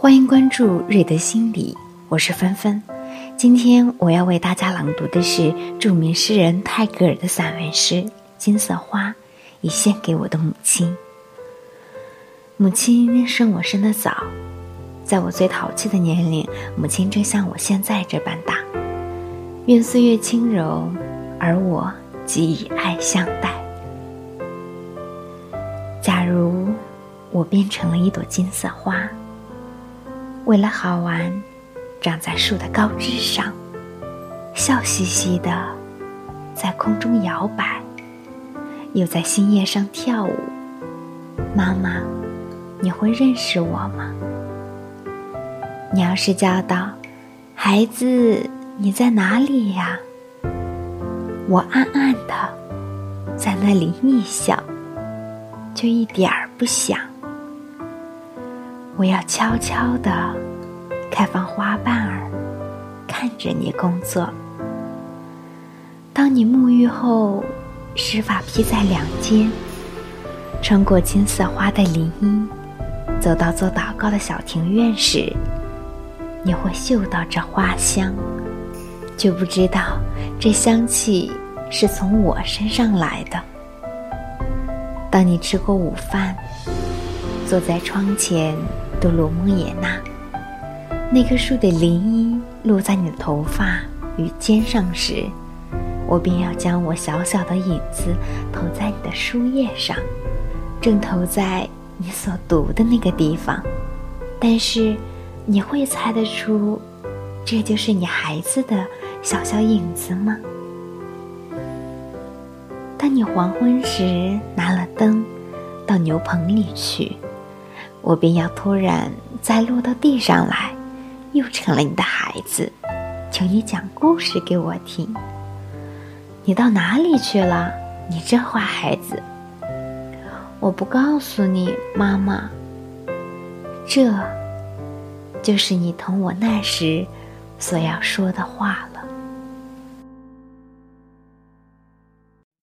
欢迎关注瑞德心理，我是芬芬。今天我要为大家朗读的是著名诗人泰戈尔的散文诗《金色花》，以献给我的母亲。母亲生我生得早，在我最淘气的年龄，母亲正像我现在这般大。愿岁月轻柔，而我即以爱相待。假如我变成了一朵金色花。为了好玩，长在树的高枝上，笑嘻嘻的在空中摇摆，又在新叶上跳舞。妈妈，你会认识我吗？你要是叫道：“孩子，你在哪里呀？”我暗暗的在那里逆笑，就一点儿不想。我要悄悄地开放花瓣儿，看着你工作。当你沐浴后，湿发披在两肩，穿过金色花的林荫，走到做祷告的小庭院时，你会嗅到这花香，却不知道这香气是从我身上来的。当你吃过午饭，坐在窗前。读罗蒙也娜，那棵树的林荫落在你的头发与肩上时，我便要将我小小的影子投在你的书页上，正投在你所读的那个地方。但是，你会猜得出，这就是你孩子的小小影子吗？当你黄昏时拿了灯，到牛棚里去。我便要突然再落到地上来，又成了你的孩子，求你讲故事给我听。你到哪里去了，你这坏孩子？我不告诉你，妈妈。这，就是你同我那时所要说的话了。